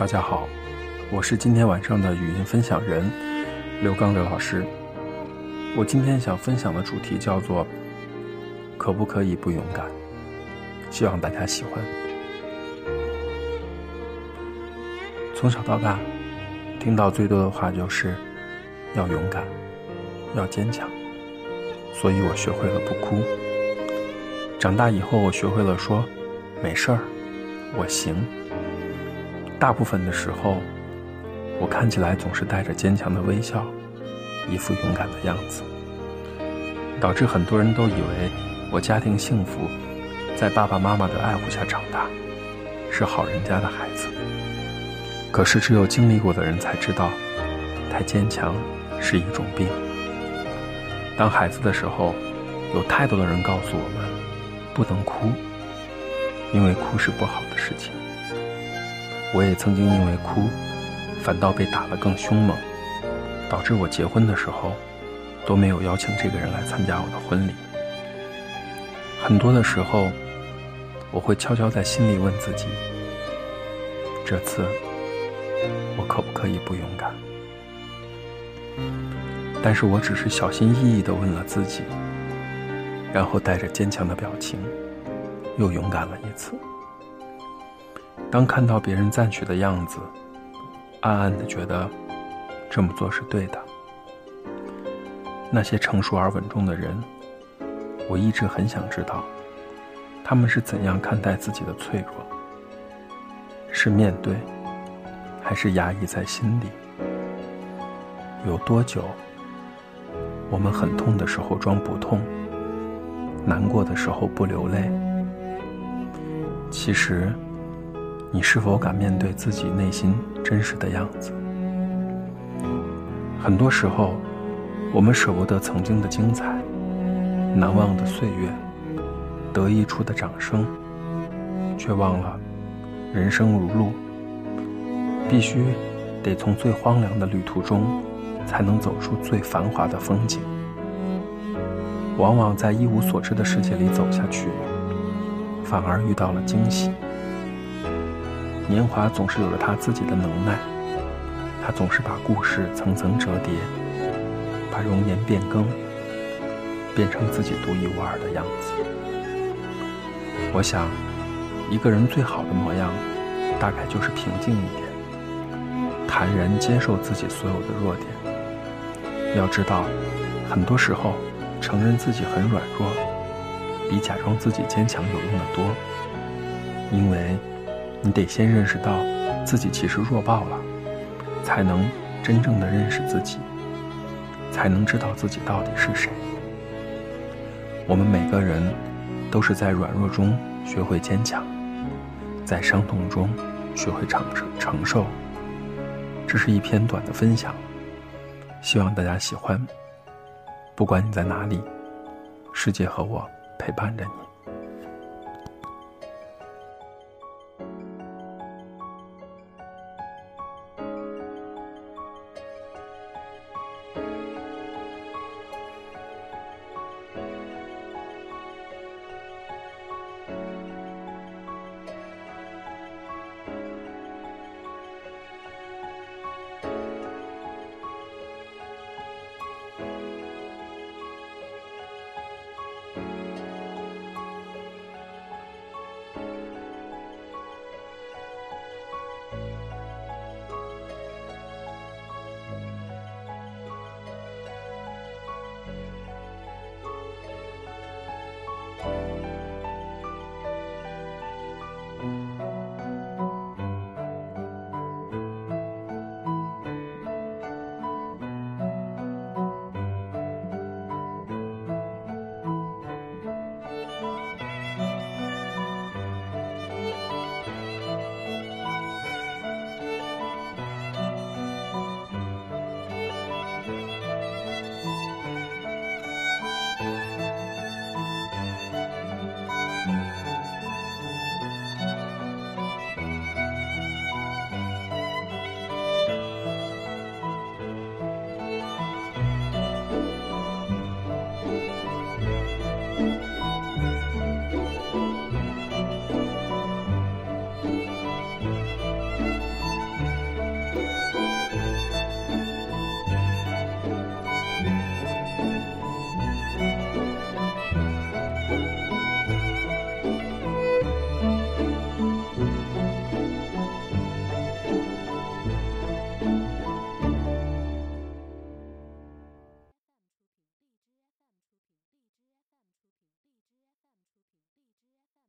大家好，我是今天晚上的语音分享人刘刚刘老师。我今天想分享的主题叫做“可不可以不勇敢”，希望大家喜欢。从小到大，听到最多的话就是要勇敢，要坚强，所以我学会了不哭。长大以后，我学会了说没事儿，我行。大部分的时候，我看起来总是带着坚强的微笑，一副勇敢的样子，导致很多人都以为我家庭幸福，在爸爸妈妈的爱护下长大，是好人家的孩子。可是只有经历过的人才知道，太坚强是一种病。当孩子的时候，有太多的人告诉我们，不能哭，因为哭是不好的事情。我也曾经因为哭，反倒被打得更凶猛，导致我结婚的时候都没有邀请这个人来参加我的婚礼。很多的时候，我会悄悄在心里问自己：这次我可不可以不勇敢？但是我只是小心翼翼地问了自己，然后带着坚强的表情，又勇敢了一次。当看到别人赞许的样子，暗暗的觉得这么做是对的。那些成熟而稳重的人，我一直很想知道，他们是怎样看待自己的脆弱，是面对，还是压抑在心里？有多久，我们很痛的时候装不痛，难过的时候不流泪？其实。你是否敢面对自己内心真实的样子？很多时候，我们舍不得曾经的精彩、难忘的岁月、得意处的掌声，却忘了人生如路，必须得从最荒凉的旅途中，才能走出最繁华的风景。往往在一无所知的世界里走下去，反而遇到了惊喜。年华总是有着他自己的能耐，他总是把故事层层折叠，把容颜变更，变成自己独一无二的样子。我想，一个人最好的模样，大概就是平静一点，坦然接受自己所有的弱点。要知道，很多时候，承认自己很软弱，比假装自己坚强有用的多，因为。你得先认识到自己其实弱爆了，才能真正的认识自己，才能知道自己到底是谁。我们每个人都是在软弱中学会坚强，在伤痛中学会承受承受。这是一篇短的分享，希望大家喜欢。不管你在哪里，世界和我陪伴着你。